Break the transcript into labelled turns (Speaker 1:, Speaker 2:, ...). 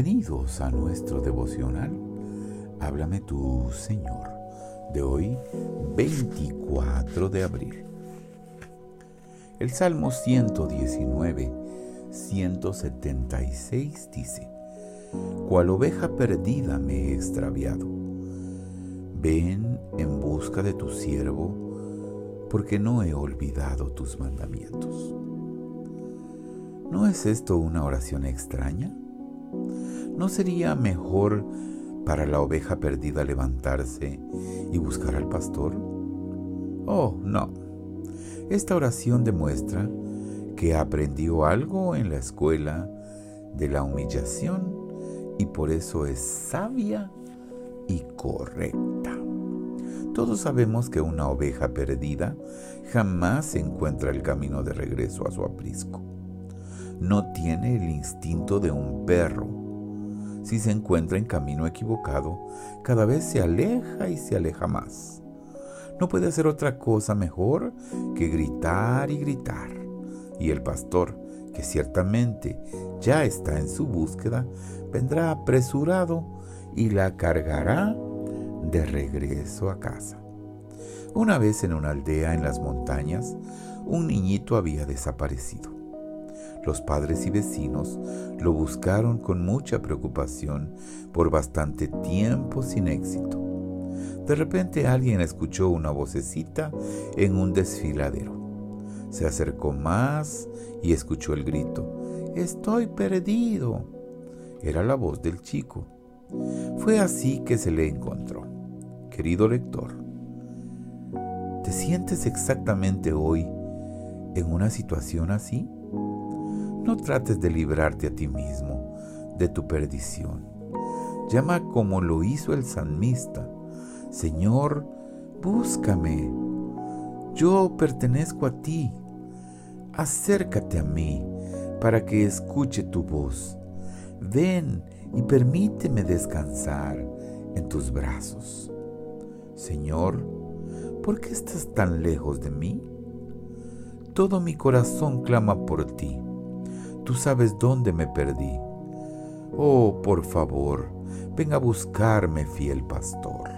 Speaker 1: Bienvenidos a nuestro devocional. Háblame tú, Señor, de hoy 24 de abril. El Salmo 119, 176 dice, Cual oveja perdida me he extraviado. Ven en busca de tu siervo, porque no he olvidado tus mandamientos. ¿No es esto una oración extraña? ¿No sería mejor para la oveja perdida levantarse y buscar al pastor? Oh, no. Esta oración demuestra que aprendió algo en la escuela de la humillación y por eso es sabia y correcta. Todos sabemos que una oveja perdida jamás encuentra el camino de regreso a su aprisco no tiene el instinto de un perro. Si se encuentra en camino equivocado, cada vez se aleja y se aleja más. No puede hacer otra cosa mejor que gritar y gritar. Y el pastor, que ciertamente ya está en su búsqueda, vendrá apresurado y la cargará de regreso a casa. Una vez en una aldea en las montañas, un niñito había desaparecido. Los padres y vecinos lo buscaron con mucha preocupación por bastante tiempo sin éxito. De repente alguien escuchó una vocecita en un desfiladero. Se acercó más y escuchó el grito. Estoy perdido. Era la voz del chico. Fue así que se le encontró. Querido lector, ¿te sientes exactamente hoy en una situación así? No trates de librarte a ti mismo de tu perdición. Llama como lo hizo el salmista. Señor, búscame. Yo pertenezco a ti. Acércate a mí para que escuche tu voz. Ven y permíteme descansar en tus brazos. Señor, ¿por qué estás tan lejos de mí? Todo mi corazón clama por ti Tú sabes dónde me perdí. Oh, por favor, ven a buscarme, fiel pastor.